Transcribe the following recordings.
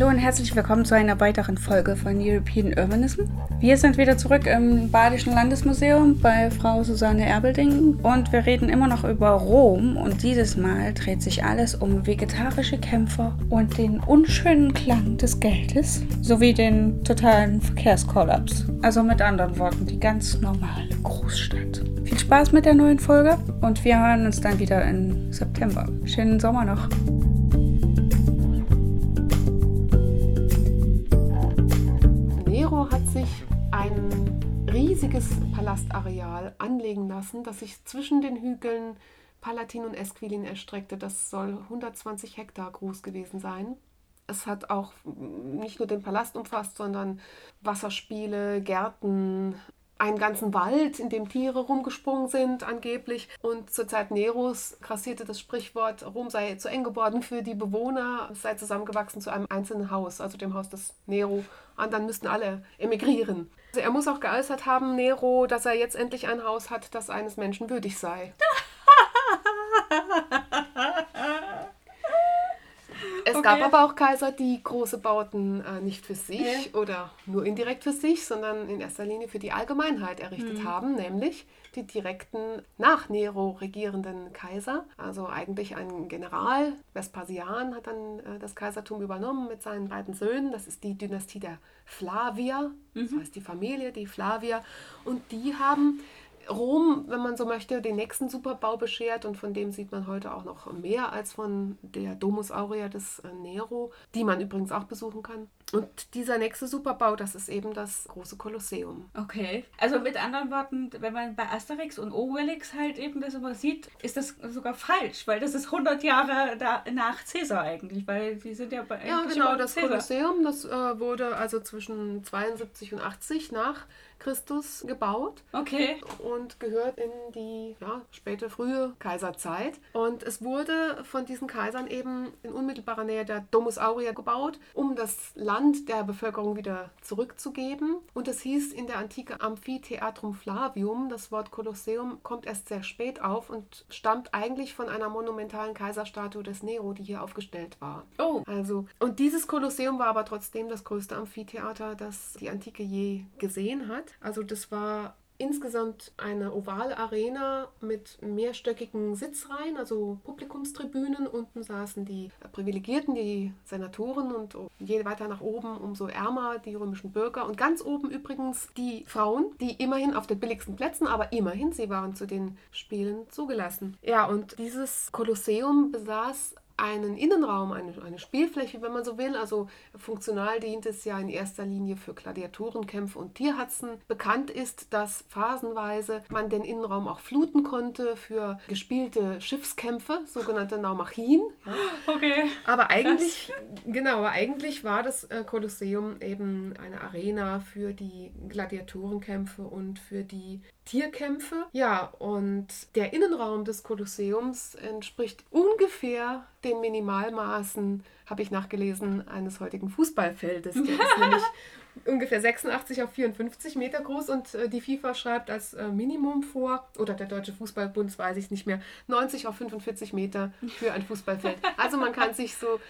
Hallo und herzlich willkommen zu einer weiteren Folge von European Urbanism. Wir sind wieder zurück im Badischen Landesmuseum bei Frau Susanne Erbelding und wir reden immer noch über Rom und dieses Mal dreht sich alles um vegetarische Kämpfer und den unschönen Klang des Geldes sowie den totalen Verkehrskollaps. Also mit anderen Worten, die ganz normale Großstadt. Viel Spaß mit der neuen Folge und wir hören uns dann wieder im September. Schönen Sommer noch. Hat sich ein riesiges Palastareal anlegen lassen, das sich zwischen den Hügeln Palatin und Esquilin erstreckte. Das soll 120 Hektar groß gewesen sein. Es hat auch nicht nur den Palast umfasst, sondern Wasserspiele, Gärten, einen ganzen Wald, in dem Tiere rumgesprungen sind, angeblich. Und zur Zeit Neros grassierte das Sprichwort, Rom sei zu eng geworden für die Bewohner, sei zusammengewachsen zu einem einzelnen Haus, also dem Haus des Nero. Und dann müssten alle emigrieren. Also er muss auch geäußert haben, Nero, dass er jetzt endlich ein Haus hat, das eines Menschen würdig sei. Es okay. gab aber auch Kaiser, die große Bauten äh, nicht für sich okay. oder nur indirekt für sich, sondern in erster Linie für die Allgemeinheit errichtet mhm. haben, nämlich die direkten nach Nero regierenden Kaiser. Also eigentlich ein General, Vespasian hat dann äh, das Kaisertum übernommen mit seinen beiden Söhnen. Das ist die Dynastie der Flavier, mhm. das heißt die Familie, die Flavier. Und die haben Rom, wenn man so möchte, den nächsten Superbau beschert und von dem sieht man heute auch noch mehr als von der Domus Aurea des äh, Nero, die man übrigens auch besuchen kann. Und dieser nächste Superbau, das ist eben das große Kolosseum. Okay. Also mit anderen Worten, wenn man bei Asterix und Obelix halt eben das immer sieht, ist das sogar falsch, weil das ist 100 Jahre da, nach Caesar eigentlich, weil die sind ja bei Ja, genau, das Caesar. Kolosseum, das äh, wurde also zwischen 72 und 80 nach Christus gebaut. Okay. Und gehört in die ja, späte, frühe Kaiserzeit. Und es wurde von diesen Kaisern eben in unmittelbarer Nähe der Domus Aurea gebaut, um das Land der Bevölkerung wieder zurückzugeben. Und es hieß in der Antike Amphitheatrum Flavium. Das Wort Kolosseum kommt erst sehr spät auf und stammt eigentlich von einer monumentalen Kaiserstatue des Nero, die hier aufgestellt war. Oh. Also, und dieses Kolosseum war aber trotzdem das größte Amphitheater, das die Antike je gesehen hat. Also das war insgesamt eine ovale Arena mit mehrstöckigen Sitzreihen, also Publikumstribünen. Unten saßen die Privilegierten, die Senatoren und je weiter nach oben, umso ärmer die römischen Bürger. Und ganz oben übrigens die Frauen, die immerhin auf den billigsten Plätzen, aber immerhin, sie waren zu den Spielen zugelassen. Ja, und dieses Kolosseum besaß einen Innenraum, eine, eine Spielfläche, wenn man so will. Also funktional dient es ja in erster Linie für Gladiatorenkämpfe und Tierhatzen. Bekannt ist, dass phasenweise man den Innenraum auch fluten konnte für gespielte Schiffskämpfe, sogenannte Naumachien. Okay. Aber eigentlich, genau, aber eigentlich war das äh, Kolosseum eben eine Arena für die Gladiatorenkämpfe und für die Tierkämpfe. Ja, und der Innenraum des Kolosseums entspricht ungefähr den Minimalmaßen, habe ich nachgelesen, eines heutigen Fußballfeldes. Der ist nämlich ungefähr 86 auf 54 Meter groß und äh, die FIFA schreibt als äh, Minimum vor, oder der Deutsche Fußballbund, weiß ich es nicht mehr, 90 auf 45 Meter für ein Fußballfeld. Also man kann sich so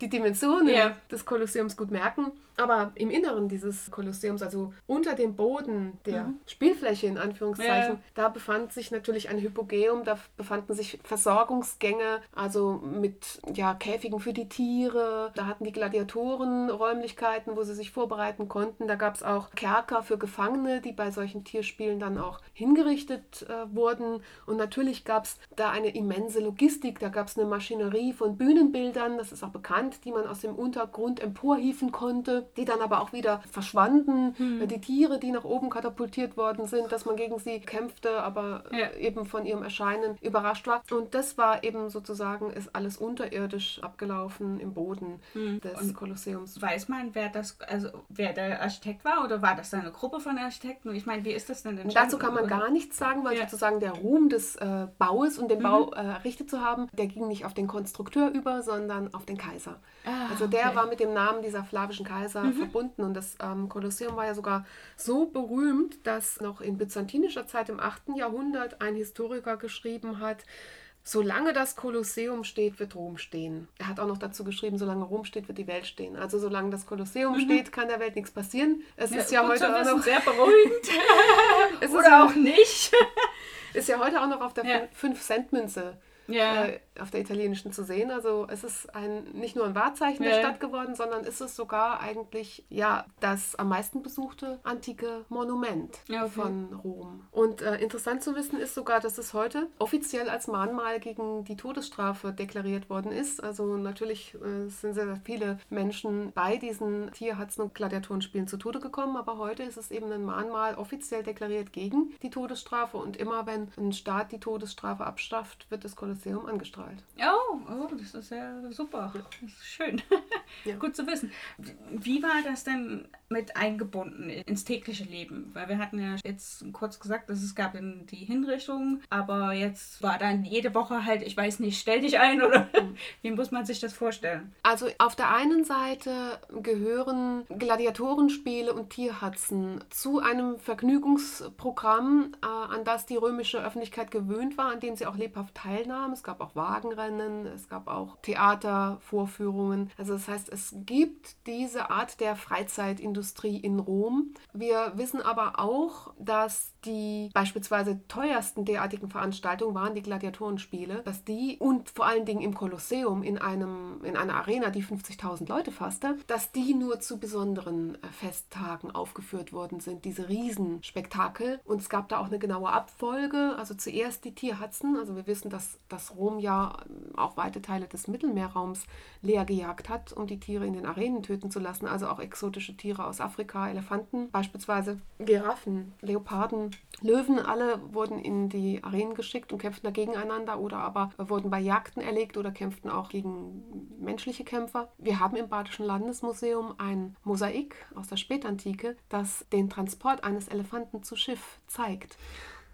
die Dimensionen yeah. des Kolosseums gut merken. Aber im Inneren dieses Kolosseums, also unter dem Boden der mhm. Spielfläche in Anführungszeichen, ja. da befand sich natürlich ein Hypogeum, da befanden sich Versorgungsgänge, also mit ja, Käfigen für die Tiere. Da hatten die Gladiatoren Räumlichkeiten, wo sie sich vorbereiten konnten. Da gab es auch Kerker für Gefangene, die bei solchen Tierspielen dann auch hingerichtet äh, wurden. Und natürlich gab es da eine immense Logistik. Da gab es eine Maschinerie von Bühnenbildern, das ist auch bekannt, die man aus dem Untergrund emporhieven konnte die dann aber auch wieder verschwanden. Hm. Die Tiere, die nach oben katapultiert worden sind, dass man gegen sie kämpfte, aber ja. eben von ihrem Erscheinen überrascht war. Und das war eben sozusagen, ist alles unterirdisch abgelaufen im Boden hm. des Und Kolosseums. Weiß man, wer das, also wer der Architekt war oder war das eine Gruppe von Architekten? Ich meine, wie ist das denn entstanden? Dazu kann man gar nichts sagen, weil ja. sozusagen der Ruhm des äh, Baues und den mhm. Bau äh, errichtet zu haben, der ging nicht auf den Konstrukteur über, sondern auf den Kaiser. Ah, also der okay. war mit dem Namen dieser flavischen Kaiser Kaiser mhm. verbunden. Und das ähm, Kolosseum war ja sogar so berühmt, dass noch in byzantinischer Zeit im 8. Jahrhundert ein Historiker geschrieben hat, solange das Kolosseum steht, wird Rom stehen. Er hat auch noch dazu geschrieben, solange Rom steht, wird die Welt stehen. Also solange das Kolosseum mhm. steht, kann der Welt nichts passieren. Es ja, ist ja heute auch noch sehr beruhigend. Oder auch nicht. ist ja heute auch noch auf der ja. 5-Cent-Münze ja. äh, auf der italienischen zu sehen. Also es ist ein, nicht nur ein Wahrzeichen ja. der Stadt geworden, sondern ist es sogar eigentlich ja, das am meisten besuchte antike Monument okay. von Rom. Und äh, interessant zu wissen ist sogar, dass es heute offiziell als Mahnmal gegen die Todesstrafe deklariert worden ist. Also natürlich äh, sind sehr, sehr viele Menschen bei diesen Tierhatzen- und Gladiatorenspielen zu Tode gekommen, aber heute ist es eben ein Mahnmal offiziell deklariert gegen die Todesstrafe und immer wenn ein Staat die Todesstrafe abschafft, wird das Kolosseum angestrahlt. Oh, oh das ist ja super. Das ist schön. Ja. Gut zu wissen. Wie war das denn mit eingebunden ins tägliche Leben? Weil wir hatten ja jetzt kurz gesagt, dass es gab die Hinrichtung, aber jetzt war dann jede Woche halt, ich weiß nicht, stell dich ein oder mhm. wie muss man sich das vorstellen? Also auf der einen Seite gehören Gladiatorenspiele und Tierhatzen zu einem Vergnügungsprogramm, äh, an das die römische Öffentlichkeit gewöhnt war, an dem sie auch lebhaft teilnahm. Es gab auch Wagenrennen, es gab auch Theatervorführungen. Also das heißt, es gibt diese Art der Freizeitindustrie in Rom. Wir wissen aber auch, dass die beispielsweise teuersten derartigen Veranstaltungen waren die Gladiatorenspiele, dass die und vor allen Dingen im Kolosseum in, einem, in einer Arena, die 50.000 Leute fasste, dass die nur zu besonderen äh, Festtagen aufgeführt worden sind, diese Riesenspektakel. Und es gab da auch eine genaue Abfolge, also zuerst die Tierhatzen, also wir wissen, dass, dass Rom ja ähm, auch weite Teile des Mittelmeerraums leer gejagt hat, um die Tiere in den Arenen töten zu lassen, also auch exotische Tiere aus Afrika, Elefanten, beispielsweise Giraffen, Leoparden, Löwen alle wurden in die Arenen geschickt und kämpften da gegeneinander oder aber wurden bei Jagden erlegt oder kämpften auch gegen menschliche Kämpfer. Wir haben im Badischen Landesmuseum ein Mosaik aus der Spätantike, das den Transport eines Elefanten zu Schiff zeigt.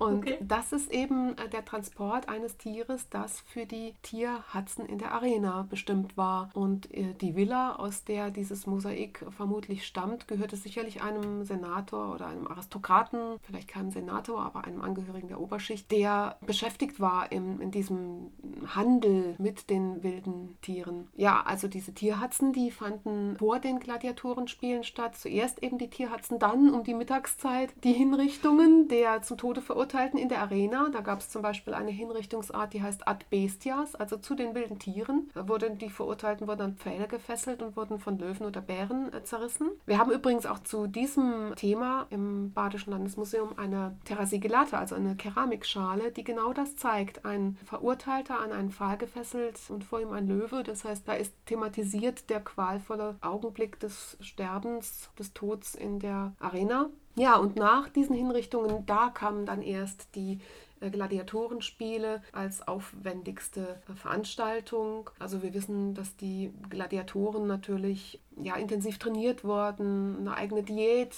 Und okay. das ist eben äh, der Transport eines Tieres, das für die Tierhatzen in der Arena bestimmt war. Und äh, die Villa, aus der dieses Mosaik vermutlich stammt, gehörte sicherlich einem Senator oder einem Aristokraten, vielleicht keinem Senator, aber einem Angehörigen der Oberschicht, der beschäftigt war im, in diesem Handel mit den wilden Tieren. Ja, also diese Tierhatzen, die fanden vor den Gladiatorenspielen statt. Zuerst eben die Tierhatzen, dann um die Mittagszeit die Hinrichtungen der zum Tode verurteilten Verurteilten in der Arena. Da gab es zum Beispiel eine Hinrichtungsart, die heißt Ad Bestias, also zu den wilden Tieren. Wurden die Verurteilten wurden an Pfähle gefesselt und wurden von Löwen oder Bären äh, zerrissen. Wir haben übrigens auch zu diesem Thema im Badischen Landesmuseum eine Terrasigelata, also eine Keramikschale, die genau das zeigt. Ein Verurteilter an einen Pfahl gefesselt und vor ihm ein Löwe. Das heißt, da ist thematisiert der qualvolle Augenblick des Sterbens, des Todes in der Arena. Ja, und nach diesen Hinrichtungen, da kamen dann erst die äh, Gladiatorenspiele als aufwendigste äh, Veranstaltung. Also wir wissen, dass die Gladiatoren natürlich ja, intensiv trainiert wurden, eine eigene Diät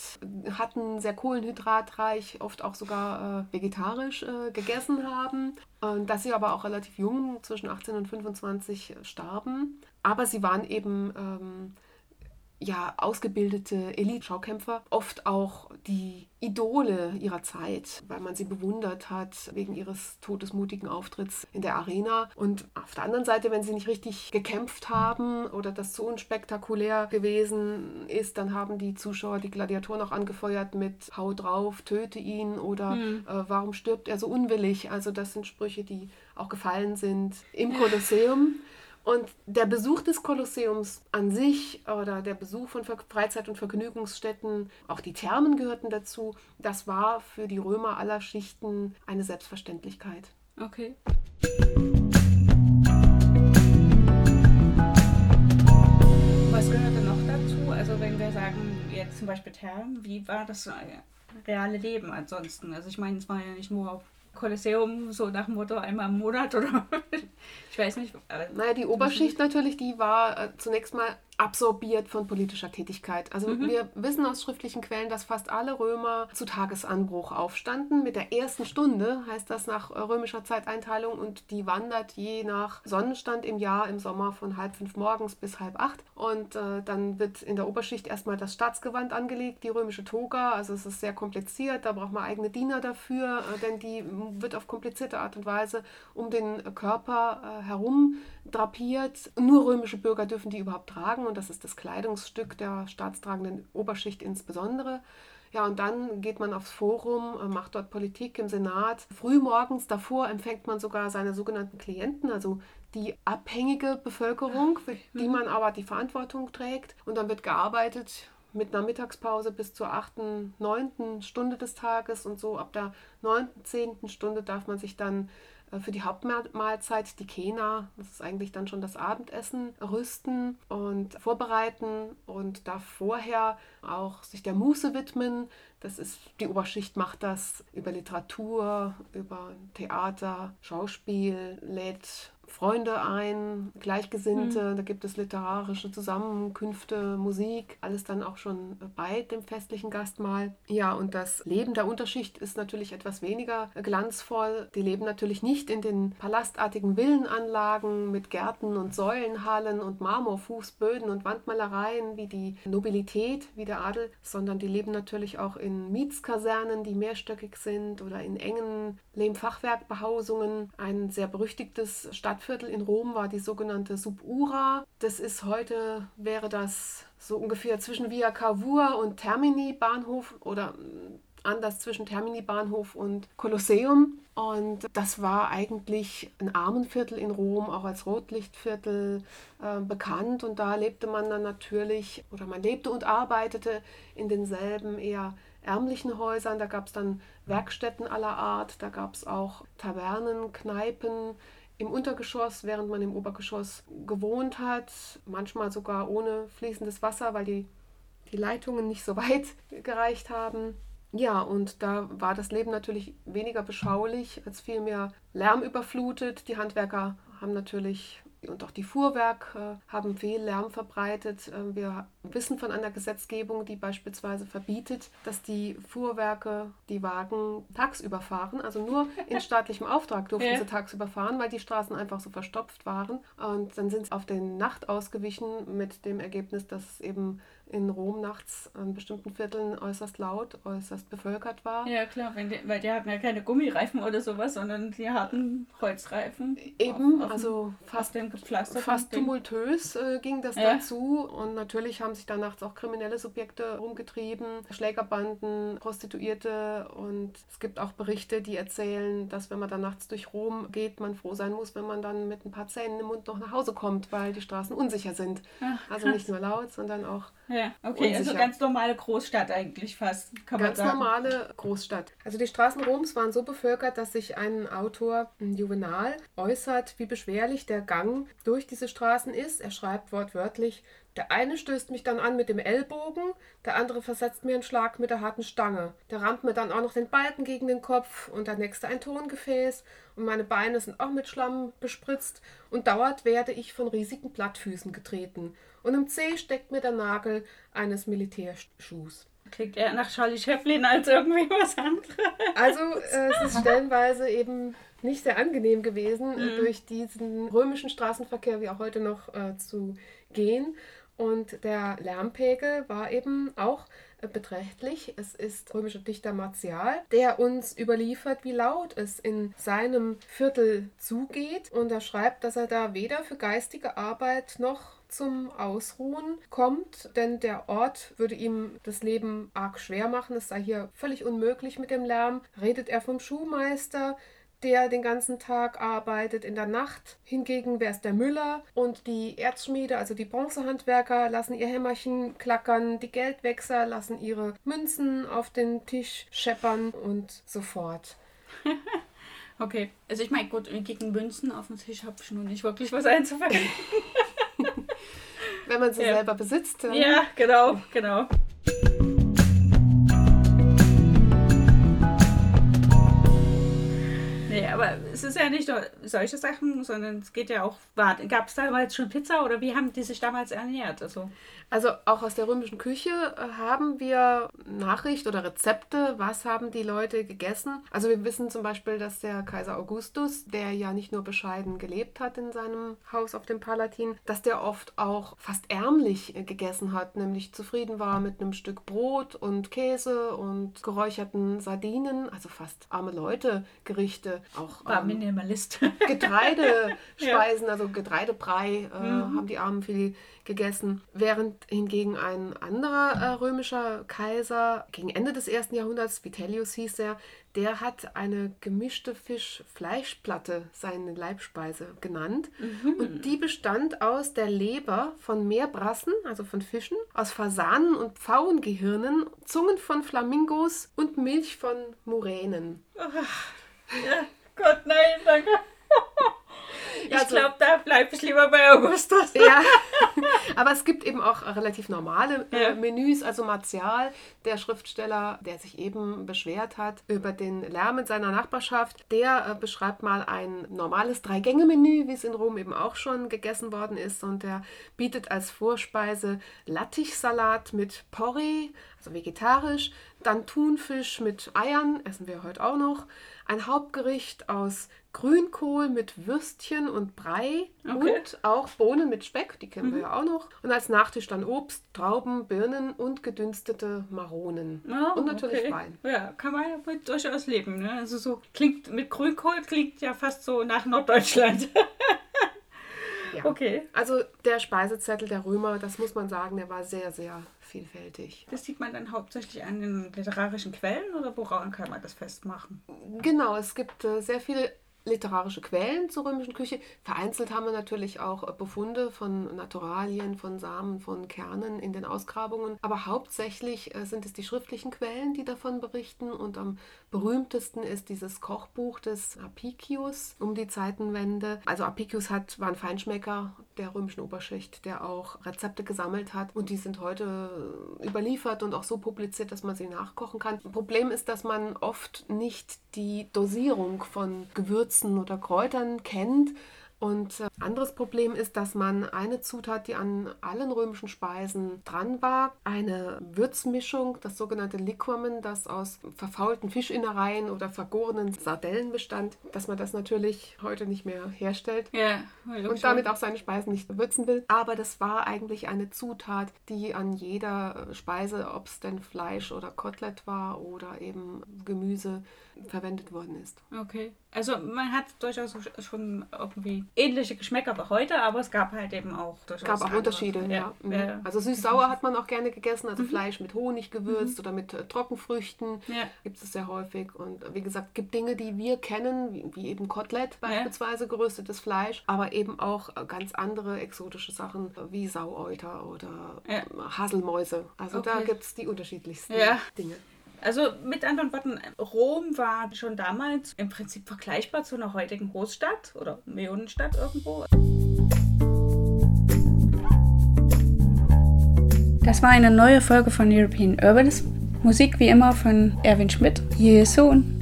hatten, sehr kohlenhydratreich, oft auch sogar äh, vegetarisch äh, gegessen haben. Und dass sie aber auch relativ jung, zwischen 18 und 25, starben. Aber sie waren eben ähm, ja, ausgebildete Elite-Schaukämpfer, oft auch die Idole ihrer Zeit, weil man sie bewundert hat wegen ihres todesmutigen Auftritts in der Arena. Und auf der anderen Seite, wenn sie nicht richtig gekämpft haben oder das so unspektakulär gewesen ist, dann haben die Zuschauer die Gladiatoren auch angefeuert mit Hau drauf, töte ihn oder hm. äh, warum stirbt er so unwillig. Also das sind Sprüche, die auch gefallen sind im Kolosseum. Und der Besuch des Kolosseums an sich oder der Besuch von Freizeit- und Vergnügungsstätten, auch die Thermen gehörten dazu, das war für die Römer aller Schichten eine Selbstverständlichkeit. Okay. Was gehörte noch dazu? Also wenn wir sagen, jetzt zum Beispiel Thermen, wie war das reale Leben ansonsten? Also ich meine, es war ja nicht nur auf Kolosseum, so nach dem Motto einmal im Monat oder ich weiß nicht. Naja, die Oberschicht natürlich, die war äh, zunächst mal absorbiert von politischer Tätigkeit. Also mhm. wir wissen aus schriftlichen Quellen, dass fast alle Römer zu Tagesanbruch aufstanden. Mit der ersten Stunde heißt das nach römischer Zeiteinteilung und die wandert je nach Sonnenstand im Jahr im Sommer von halb fünf morgens bis halb acht. Und äh, dann wird in der Oberschicht erstmal das Staatsgewand angelegt, die römische Toga. Also es ist sehr kompliziert, da braucht man eigene Diener dafür, äh, denn die wird auf komplizierte Art und Weise um den Körper äh, herum drapiert. Nur römische Bürger dürfen die überhaupt tragen und das ist das Kleidungsstück der staatstragenden Oberschicht insbesondere. Ja, und dann geht man aufs Forum, äh, macht dort Politik im Senat. Frühmorgens davor empfängt man sogar seine sogenannten Klienten, also die abhängige Bevölkerung, für die mhm. man aber die Verantwortung trägt. Und dann wird gearbeitet mit einer Mittagspause bis zur 8., 9. Stunde des Tages und so ab der 9., 10. Stunde darf man sich dann für die Hauptmahlzeit, die Kena, das ist eigentlich dann schon das Abendessen, rüsten und vorbereiten und darf vorher auch sich der Muße widmen. Das ist, die Oberschicht macht das über Literatur, über Theater, Schauspiel, lädt Freunde ein, Gleichgesinnte, mhm. da gibt es literarische Zusammenkünfte, Musik, alles dann auch schon bei dem festlichen Gastmahl. Ja, und das Leben der Unterschicht ist natürlich etwas weniger glanzvoll. Die leben natürlich nicht in den palastartigen Villenanlagen mit Gärten und Säulenhallen und Marmorfußböden und Wandmalereien wie die Nobilität, wie der Adel, sondern die leben natürlich auch in Mietskasernen, die mehrstöckig sind oder in engen Lehmfachwerkbehausungen. Ein sehr berüchtigtes Stadt Stadtviertel in Rom war die sogenannte Subura. Das ist heute, wäre das so ungefähr zwischen Via Cavour und Termini Bahnhof oder mm, anders zwischen Termini Bahnhof und Kolosseum. Und das war eigentlich ein Armenviertel in Rom, auch als Rotlichtviertel äh, bekannt. Und da lebte man dann natürlich, oder man lebte und arbeitete in denselben eher ärmlichen Häusern. Da gab es dann Werkstätten aller Art, da gab es auch Tavernen, Kneipen, im Untergeschoss, während man im Obergeschoss gewohnt hat, manchmal sogar ohne fließendes Wasser, weil die, die Leitungen nicht so weit gereicht haben. Ja, und da war das Leben natürlich weniger beschaulich, als vielmehr lärmüberflutet. Die Handwerker haben natürlich und auch die Fuhrwerke haben viel Lärm verbreitet. Äh, wir wissen von einer Gesetzgebung, die beispielsweise verbietet, dass die Fuhrwerke die Wagen tagsüber fahren. Also nur in staatlichem Auftrag durften ja. sie tagsüber fahren, weil die Straßen einfach so verstopft waren. Und dann sind sie auf den Nacht ausgewichen mit dem Ergebnis, dass es eben in Rom nachts an bestimmten Vierteln äußerst laut, äußerst bevölkert war. Ja, klar, die, weil die hatten ja keine Gummireifen oder sowas, sondern die hatten Holzreifen. Eben, auf, auf also fast, fast tumultös äh, ging das ja. dazu. Und natürlich haben sich da nachts auch kriminelle Subjekte rumgetrieben, Schlägerbanden, Prostituierte. Und es gibt auch Berichte, die erzählen, dass wenn man da nachts durch Rom geht, man froh sein muss, wenn man dann mit ein paar Zähnen im Mund noch nach Hause kommt, weil die Straßen unsicher sind. Ach, also nicht nur laut, sondern auch ja, okay, also ganz normale Großstadt eigentlich fast, kann ganz man sagen. Ganz normale Großstadt. Also die Straßen Roms waren so bevölkert, dass sich ein Autor, ein Juvenal, äußert, wie beschwerlich der Gang durch diese Straßen ist. Er schreibt wortwörtlich, der eine stößt mich dann an mit dem Ellbogen, der andere versetzt mir einen Schlag mit der harten Stange. Der rammt mir dann auch noch den Balken gegen den Kopf und der nächste ein Tongefäß und meine Beine sind auch mit Schlamm bespritzt und dauernd werde ich von riesigen Plattfüßen getreten und im Zeh steckt mir der Nagel eines Militärschuhs. Klingt eher nach Charlie Chaplin als irgendwie was anderes. Also äh, es ist stellenweise eben nicht sehr angenehm gewesen, mhm. durch diesen römischen Straßenverkehr wie auch heute noch äh, zu gehen. Und der Lärmpegel war eben auch äh, beträchtlich. Es ist römischer Dichter Martial, der uns überliefert, wie laut es in seinem Viertel zugeht. Und er schreibt, dass er da weder für geistige Arbeit noch zum Ausruhen kommt, denn der Ort würde ihm das Leben arg schwer machen. Es sei hier völlig unmöglich mit dem Lärm. Redet er vom Schuhmeister, der den ganzen Tag arbeitet in der Nacht. Hingegen wäre es der Müller und die Erzschmiede, also die Bronzehandwerker, lassen ihr Hämmerchen klackern, die Geldwechsler lassen ihre Münzen auf den Tisch scheppern und so fort. okay, also ich meine, gut, gegen Münzen auf dem Tisch habe ich nun nicht wirklich was einzuwenden. Wenn man sie ja. selber besitzt. Ja, ja genau, genau. Es ist ja nicht nur solche Sachen, sondern es geht ja auch, gab es damals schon Pizza oder wie haben die sich damals ernährt? Also, also auch aus der römischen Küche äh, haben wir Nachricht oder Rezepte, was haben die Leute gegessen. Also wir wissen zum Beispiel, dass der Kaiser Augustus, der ja nicht nur bescheiden gelebt hat in seinem Haus auf dem Palatin, dass der oft auch fast ärmlich äh, gegessen hat, nämlich zufrieden war mit einem Stück Brot und Käse und geräucherten Sardinen, also fast arme Leute Gerichte, auch ähm, Minimalist. Getreidespeisen, ja. also Getreidebrei äh, mhm. haben die Armen viel gegessen, während hingegen ein anderer äh, römischer Kaiser gegen Ende des ersten Jahrhunderts, Vitellius hieß er, der hat eine gemischte Fisch-Fleischplatte seine Leibspeise genannt. Mhm. Und die bestand aus der Leber von Meerbrassen, also von Fischen, aus Fasanen und Pfauengehirnen, Zungen von Flamingos und Milch von Muränen. Ach, ja, Gott, nein, danke. Ich also, glaube, da bleibe ich lieber bei Augustus. Ja, aber es gibt eben auch relativ normale äh, ja. Menüs. Also Martial, der Schriftsteller, der sich eben beschwert hat über den Lärm in seiner Nachbarschaft, der äh, beschreibt mal ein normales Drei-Gänge-Menü, wie es in Rom eben auch schon gegessen worden ist. Und der bietet als Vorspeise Lattichsalat mit Porree, also vegetarisch, dann Thunfisch mit Eiern, essen wir heute auch noch, ein Hauptgericht aus Grünkohl mit Würstchen und Brei okay. und auch Bohnen mit Speck, die kennen mhm. wir ja auch noch. Und als Nachtisch dann Obst, Trauben, Birnen und gedünstete Maronen. Oh, und natürlich okay. Wein. Ja, kann man ja durchaus leben. Ne? Also so klingt mit Grünkohl klingt ja fast so nach Norddeutschland. ja. Okay. Also der Speisezettel der Römer, das muss man sagen, der war sehr, sehr vielfältig. Das sieht man dann hauptsächlich an den literarischen Quellen oder woran kann man das festmachen? Genau, es gibt äh, sehr viele literarische Quellen zur römischen Küche. Vereinzelt haben wir natürlich auch äh, Befunde von Naturalien, von Samen, von Kernen in den Ausgrabungen. Aber hauptsächlich äh, sind es die schriftlichen Quellen, die davon berichten. Und am berühmtesten ist dieses Kochbuch des Apicius um die Zeitenwende. Also Apicius hat, war ein Feinschmecker der römischen Oberschicht, der auch Rezepte gesammelt hat. Und die sind heute überliefert und auch so publiziert, dass man sie nachkochen kann. Problem ist, dass man oft nicht die Dosierung von Gewürzen oder Kräutern kennt und äh, anderes Problem ist, dass man eine Zutat, die an allen römischen Speisen dran war, eine Würzmischung, das sogenannte Liquamen, das aus verfaulten Fischinnereien oder vergorenen Sardellen bestand, dass man das natürlich heute nicht mehr herstellt ja, und damit auch seine Speisen nicht würzen will. Aber das war eigentlich eine Zutat, die an jeder Speise, ob es denn Fleisch oder Kotelett war oder eben Gemüse, verwendet worden ist. Okay. Also man hat durchaus schon irgendwie ähnliche Geschmäcker wie heute, aber es gab halt eben auch durchaus. Es gab auch andere. Unterschiede, ja. ja. Mhm. ja. Also süß-sauer hat man auch gerne gegessen, also mhm. Fleisch mit Honig gewürzt mhm. oder mit äh, Trockenfrüchten. Ja. Gibt es sehr häufig. Und äh, wie gesagt, es gibt Dinge, die wir kennen, wie, wie eben Kotelett beispielsweise, geröstetes Fleisch, aber eben auch äh, ganz andere exotische Sachen wie Sauäuter oder Haselmäuse. Also okay. da gibt es die unterschiedlichsten Dinge. Also mit anderen Worten, Rom war schon damals im Prinzip vergleichbar zu einer heutigen Großstadt oder Millionenstadt irgendwo. Das war eine neue Folge von European Urbanism. Musik wie immer von Erwin Schmidt. Sohn.